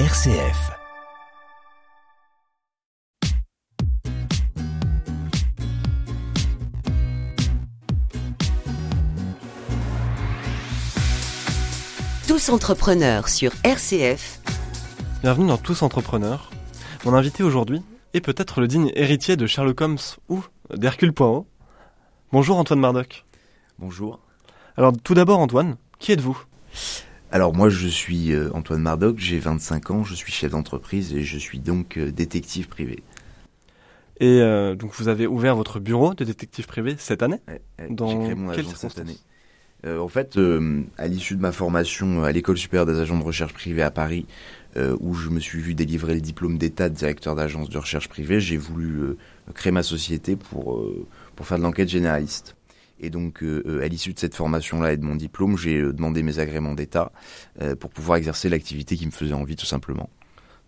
RCF. Tous entrepreneurs sur RCF. Bienvenue dans Tous Entrepreneurs. Mon invité aujourd'hui est peut-être le digne héritier de Sherlock Holmes ou d'Hercule Poirot. Bonjour Antoine Mardoc. Bonjour. Alors tout d'abord Antoine, qui êtes-vous? Alors moi je suis euh, Antoine Mardoc, j'ai 25 ans, je suis chef d'entreprise et je suis donc euh, détective privé. Et euh, donc vous avez ouvert votre bureau de détective privé cette année? Ouais, ouais, Dans j'ai créé mon quelles agence cette circonstances année. Euh, en fait, euh, à l'issue de ma formation à l'école supérieure des agents de recherche privée à Paris, euh, où je me suis vu délivrer le diplôme d'état de directeur d'agence de recherche privée, j'ai voulu euh, créer ma société pour, euh, pour faire de l'enquête généraliste. Et donc, euh, euh, à l'issue de cette formation-là et de mon diplôme, j'ai euh, demandé mes agréments d'état euh, pour pouvoir exercer l'activité qui me faisait envie, tout simplement.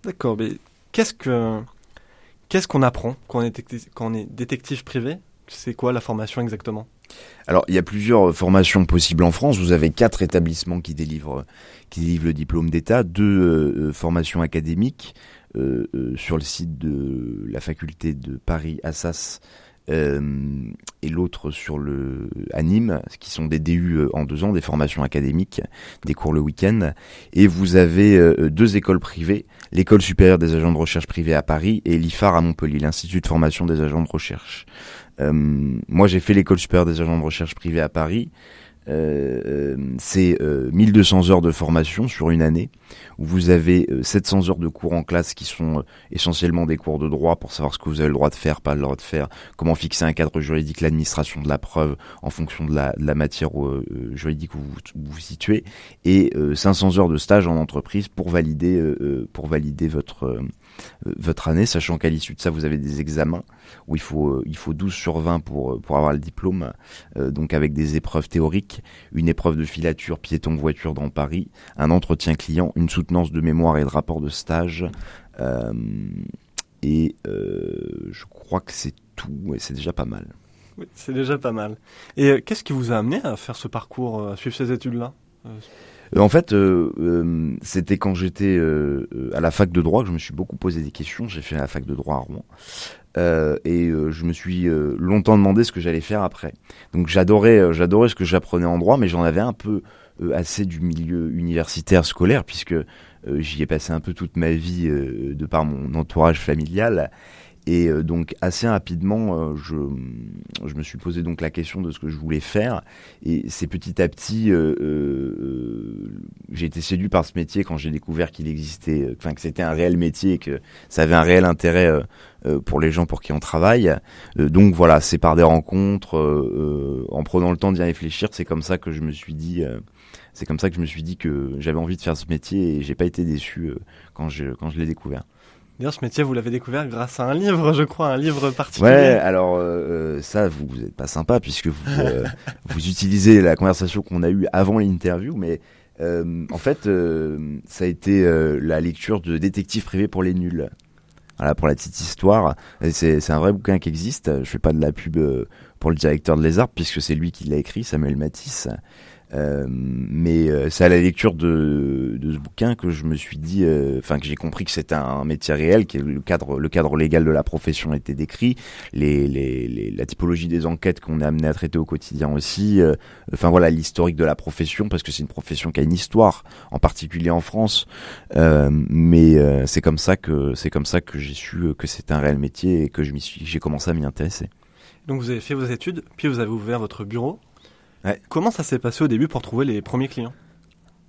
D'accord, mais qu'est-ce que qu'est-ce qu'on apprend quand on est, détective, quand on est détective privé? C'est quoi la formation exactement? Alors, il y a plusieurs formations possibles en France. Vous avez quatre établissements qui délivrent, qui délivrent le diplôme d'État, deux euh, formations académiques euh, euh, sur le site de la faculté de Paris Assas euh, et l'autre sur le à Nîmes, qui sont des DU euh, en deux ans, des formations académiques, des cours le week-end. Et vous avez euh, deux écoles privées, l'école supérieure des agents de recherche privés à Paris et l'IFAR à Montpellier, l'Institut de formation des agents de recherche. Moi, j'ai fait l'école supérieure des agents de recherche privés à Paris. Euh, euh, c'est euh, 1200 heures de formation sur une année, où vous avez euh, 700 heures de cours en classe qui sont euh, essentiellement des cours de droit pour savoir ce que vous avez le droit de faire, pas le droit de faire, comment fixer un cadre juridique, l'administration de la preuve en fonction de la, de la matière euh, euh, juridique où vous vous, situez, et euh, 500 heures de stage en entreprise pour valider, euh, euh, pour valider votre, euh, euh, votre année, sachant qu'à l'issue de ça, vous avez des examens où il faut, euh, il faut 12 sur 20 pour, euh, pour avoir le diplôme, euh, donc avec des épreuves théoriques, une épreuve de filature piéton-voiture dans Paris, un entretien client, une soutenance de mémoire et de rapport de stage, euh, et euh, je crois que c'est tout, et c'est déjà pas mal. Oui, c'est déjà pas mal. Et euh, qu'est-ce qui vous a amené à faire ce parcours, euh, à suivre ces études-là Euh, Euh, En fait, euh, euh, c'était quand j'étais euh, euh, à la fac de droit que je me suis beaucoup posé des questions. J'ai fait la fac de droit à Rouen. Euh, et euh, je me suis euh, longtemps demandé ce que j'allais faire après. Donc j'adorais, euh, j'adorais ce que j'apprenais en droit, mais j'en avais un peu euh, assez du milieu universitaire scolaire puisque euh, j'y ai passé un peu toute ma vie euh, de par mon entourage familial. Et euh, donc assez rapidement, euh, je, je me suis posé donc la question de ce que je voulais faire. Et c'est petit à petit, euh, euh, j'ai été séduit par ce métier quand j'ai découvert qu'il existait, euh, enfin que c'était un réel métier et que ça avait un réel intérêt euh, pour les gens pour qui on travaille. Donc voilà, c'est par des rencontres, en prenant le temps d'y réfléchir, c'est comme ça que je me suis dit, c'est comme ça que je me suis dit que j'avais envie de faire ce métier et j'ai pas été déçu quand je quand je l'ai découvert. D'ailleurs, ce métier, vous l'avez découvert grâce à un livre, je crois, un livre particulier. Ouais, alors euh, euh, ça, vous, vous êtes pas sympa puisque vous, euh, vous utilisez la conversation qu'on a eue avant l'interview, mais euh, en fait, euh, ça a été euh, la lecture de Détective privé pour les nuls. Voilà, pour la petite histoire. C'est un vrai bouquin qui existe. Je fais pas de la pub pour le directeur de Les Arbres puisque c'est lui qui l'a écrit, Samuel Matisse. Euh, mais euh, c'est à la lecture de, de ce bouquin que je me suis dit, euh, enfin que j'ai compris que c'était un métier réel, que le cadre, le cadre légal de la profession était décrit, les, les, les- la typologie des enquêtes qu'on est amené à traiter au quotidien aussi. euh, enfin voilà l'historique de la profession parce que c'est une profession qui a une histoire, en particulier en France. Mais c'est comme ça que c'est comme ça que j'ai su que c'était un réel métier et que je m'y suis, j'ai commencé à m'y intéresser. Donc vous avez fait vos études, puis vous avez ouvert votre bureau. Comment ça s'est passé au début pour trouver les premiers clients?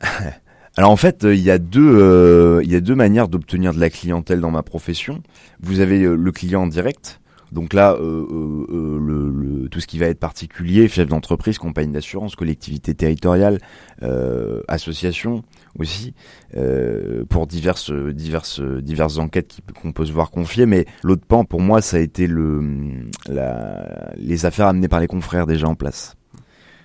Alors en fait, euh, il y a deux, euh, il y a deux manières d'obtenir de la clientèle dans ma profession. Vous avez euh, le client en direct. Donc là, euh, euh, euh, le, le- tout ce qui va être particulier, chef d'entreprise, compagnie d'assurance, collectivité territoriale, association aussi, pour diverses, diverses, diverses enquêtes qu'on peut se voir confier. Mais l'autre pan, pour moi, ça a été le, la, les affaires amenées par les confrères déjà en place.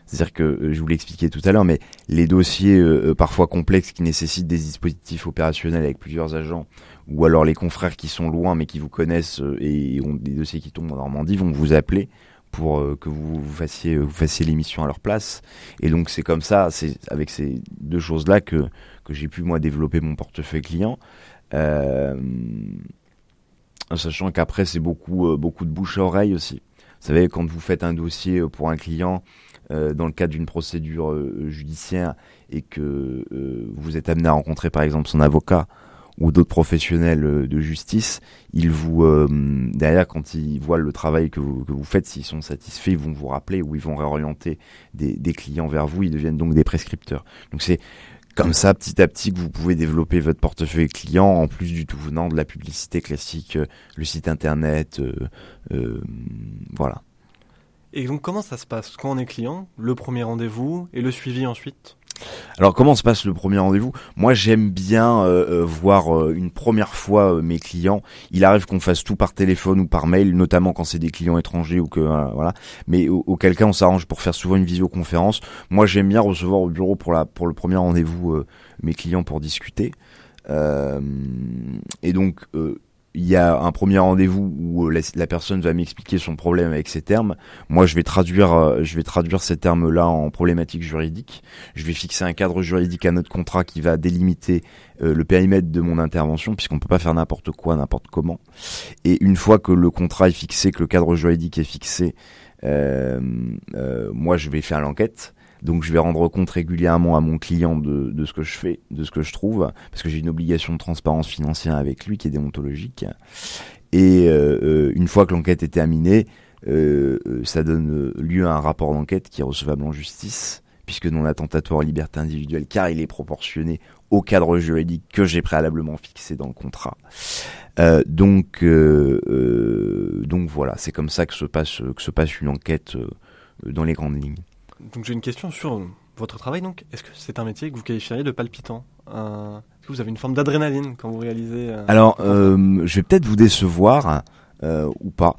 C'est-à-dire que, euh, je vous l'expliquais tout à l'heure, mais les dossiers euh, euh, parfois complexes qui nécessitent des dispositifs opérationnels avec plusieurs agents, ou alors les confrères qui sont loin mais qui vous connaissent euh, et ont des dossiers qui tombent en Normandie vont vous appeler pour euh, que vous, vous fassiez vous fassiez l'émission à leur place. Et donc c'est comme ça, c'est avec ces deux choses-là que que j'ai pu moi développer mon portefeuille client. Sachant qu'après c'est beaucoup beaucoup de bouche à oreille aussi. Vous savez, quand vous faites un dossier pour un client dans le cadre d'une procédure judiciaire et que vous êtes amené à rencontrer par exemple son avocat ou d'autres professionnels de justice, ils vous derrière quand ils voient le travail que vous, que vous faites, s'ils sont satisfaits, ils vont vous rappeler ou ils vont réorienter des, des clients vers vous. Ils deviennent donc des prescripteurs. Donc c'est comme ça, petit à petit, que vous pouvez développer votre portefeuille client en plus du tout venant de la publicité classique, euh, le site internet, euh, euh, voilà. Et donc, comment ça se passe quand on est client Le premier rendez-vous et le suivi ensuite? Alors comment se passe le premier rendez-vous? Moi j'aime bien euh, euh, voir euh, une première fois mes clients. Il arrive qu'on fasse tout par téléphone ou par mail, notamment quand c'est des clients étrangers ou que voilà. Mais auquel cas on s'arrange pour faire souvent une visioconférence. Moi j'aime bien recevoir au bureau pour la pour le premier rendez-vous mes clients pour discuter. et donc il y a un premier rendez-vous où euh, la, personne va m'expliquer son problème avec ces termes. Moi, je vais traduire, euh, je vais traduire ces termes-là en problématiques juridiques. Je vais fixer un cadre juridique à notre contrat qui va délimiter euh, le périmètre de mon intervention, puisqu'on peut pas faire n'importe quoi, n'importe comment. Et une fois que le contrat est fixé, que le cadre juridique est fixé, moi, je vais faire l'enquête. Donc je vais rendre compte régulièrement à mon client de, ce que je fais, de ce que je trouve, parce que j'ai une obligation de transparence financière avec lui qui est déontologique. Et euh, euh une fois que l'enquête est terminée, euh, ça donne lieu à un rapport d'enquête qui est recevable en justice, puisque non attentatoire aux libertés individuelles, car il est proportionné au cadre juridique que j'ai préalablement fixé dans le contrat. Donc, donc voilà, c'est comme ça que se passe que se passe une enquête dans les grandes lignes. Donc j'ai une question sur votre travail. Donc, est-ce que c'est un métier que vous qualifieriez de palpitant? Euh, Est-ce que vous avez une forme d'adrénaline quand vous réalisez euh, Alors, euh, je vais peut-être vous décevoir. ou pas.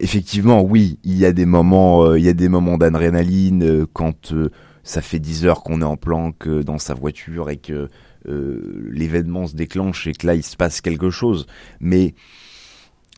effectivement, oui, il y a des moments, il y a des moments d'adrénaline quand ça fait 10 heures qu'on est en planque dans sa voiture et que l'événement se déclenche et que là il se passe quelque chose. Mais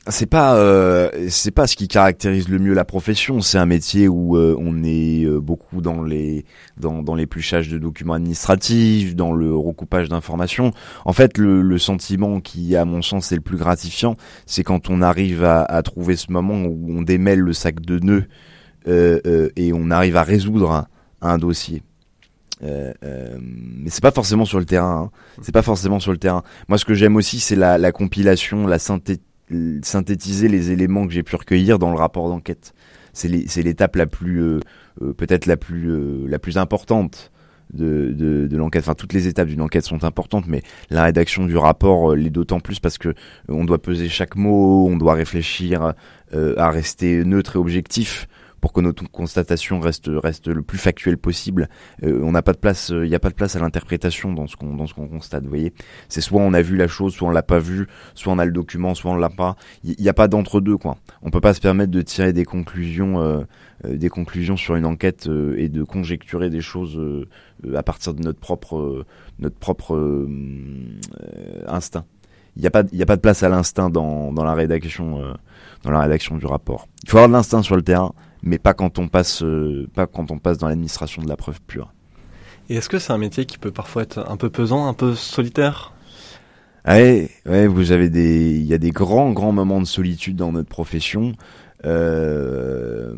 c'est pas euh, c'est pas ce qui caractérise le mieux la profession. C'est un métier où euh, on est euh, beaucoup dans les dans dans l'épluchage de documents administratifs, dans le recoupage d'informations. En fait, le, le, sentiment qui, à mon sens, est le plus gratifiant, c'est quand on arrive à, à, trouver ce moment où on démêle le sac de nœuds et on arrive à résoudre un, dossier. Euh, mais c'est pas forcément sur le terrain. Hein. C'est pas forcément sur le terrain. Moi, ce que j'aime aussi, c'est la, la, compilation, la synthé synthétiser les éléments que j'ai pu recueillir dans le rapport d'enquête. C'est l'étape la plus, euh, euh, peut-être la plus, euh, la plus importante de, l'enquête. Enfin, toutes les étapes d'une enquête sont importantes, mais la rédaction du rapport l'est d'autant plus parce que on doit peser chaque mot, on doit réfléchir à rester neutre et objectif pour que notre constatation reste reste le plus factuelle possible. Euh, on n'a pas de place, il n'y a pas de place à l'interprétation dans ce qu'on dans ce qu'on constate. Vous voyez, c'est soit on a vu la chose, soit on l'a pas vu, soit on a le document, soit on l'a pas. Il n'y a pas d'entre deux quoi. On peut pas se permettre de tirer des conclusions euh, euh, des conclusions sur une enquête et de conjecturer des choses à partir de notre propre notre propre instinct. Il n'y a pas il a pas de place à l'instinct dans dans la rédaction dans la rédaction du rapport. Il faut avoir de l'instinct sur le terrain, mais pas quand on passe, euh, pas quand on passe dans l'administration de la preuve pure. Et est-ce que c'est un métier qui peut parfois être un peu pesant, un peu solitaire? Ah ouais, ouais, vous avez des, il y a des grands, grands moments de solitude dans notre profession. Euh,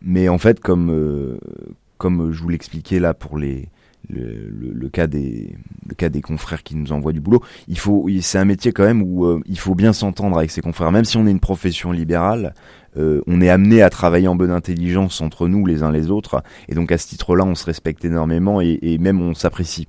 mais en fait, comme, euh, comme je vous l'expliquais là pour les, le, le, cas des le cas des confrères qui nous envoient du boulot. Il faut, c'est un métier quand même où euh, il faut bien s'entendre avec ses confrères, même si on est une profession libérale. Euh, on est amené à travailler en bonne intelligence entre nous les uns les autres, et donc à ce titre-là, on se respecte énormément et, et même on s'apprécie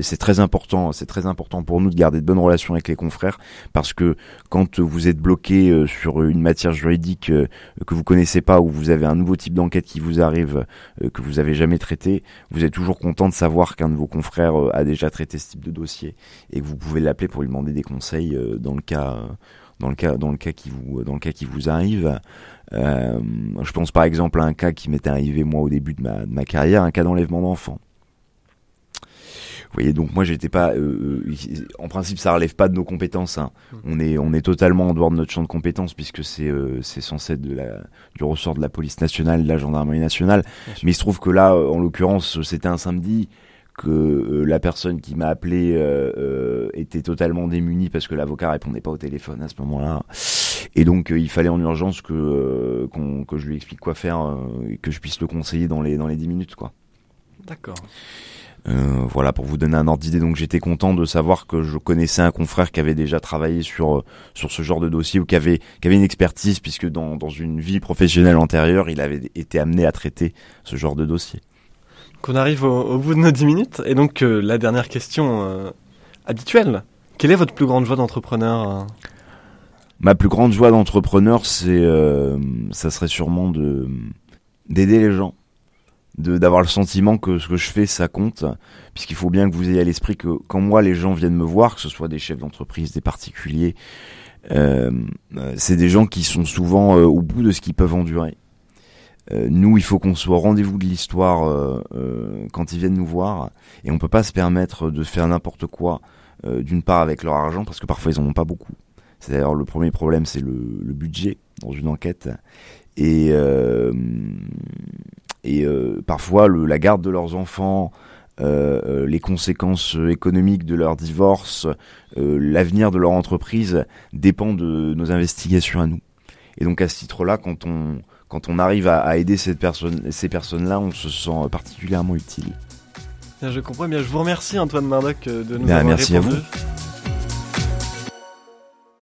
c'est très important, c'est très important pour nous de garder de bonnes relations avec les confrères parce que quand vous êtes bloqué euh, sur une matière juridique euh, que vous connaissez pas ou vous avez un nouveau type d'enquête qui vous arrive euh, que vous avez jamais traité, vous êtes toujours content de savoir qu'un de vos confrères a déjà traité ce type de dossier et que vous pouvez l'appeler pour lui demander des conseils dans le cas dans le cas dans le cas qui vous dans le cas qui vous arrive. Je pense par exemple à un cas qui m'était arrivé moi au début de ma, de ma carrière, un cas d'enlèvement d'enfant. Vous voyez, donc moi j'étais pas, euh, euh, en principe ça relève pas de nos compétences. Hein. Mmh. On est on est totalement en dehors de notre champ de compétences puisque c'est euh, c'est censé être de la du ressort de la police nationale, de la gendarmerie nationale. Mais il se trouve que là, en l'occurrence, c'était un samedi que la personne qui m'a appelé était totalement démunie parce que l'avocat répondait pas au téléphone à ce moment-là. Et donc il fallait en urgence que que je lui explique quoi faire et que je puisse le conseiller dans les dans les 10 minutes quoi. D'accord. Euh, voilà pour vous donner un ordre d'idée. Donc j'étais content de savoir que je connaissais un confrère qui avait déjà travaillé sur sur ce genre de dossier ou qui avait qui avait une expertise puisque dans dans une vie professionnelle antérieure, il avait été amené à traiter ce genre de dossier. Qu'on arrive au, bout de nos 10 minutes et donc euh, la dernière question euh, habituelle. Quelle est votre plus grande joie d'entrepreneur Ma plus grande joie d'entrepreneur, c'est ça serait sûrement de d'aider les gens d'avoir le sentiment que ce que je fais ça compte. Puisqu'il faut bien que vous ayez à l'esprit que quand moi les gens viennent me voir que ce soit des chefs d'entreprise des particuliers euh, euh c'est des gens qui sont souvent euh, au bout de ce qu'ils peuvent endurer. Euh, nous il faut qu'on soit au rendez-vous de l'histoire quand ils viennent nous voir. Et on peut pas se permettre de faire n'importe quoi d'une part avec leur argent parce que parfois ils en ont pas beaucoup. C'est d'ailleurs le premier problème c'est le, le budget dans une enquête. Et et euh, parfois le, la garde de leurs enfants, euh, euh, les conséquences économiques de leur divorce, l'avenir de leur entreprise dépend de nos investigations à nous. Et donc à ce titre-là, quand on quand on arrive à, aider cette personne, ces personnes-là, on se sent particulièrement utile. je comprends bien. Je vous remercie Antoine Mardoc de nous bien, avoir merci répondu. à vous.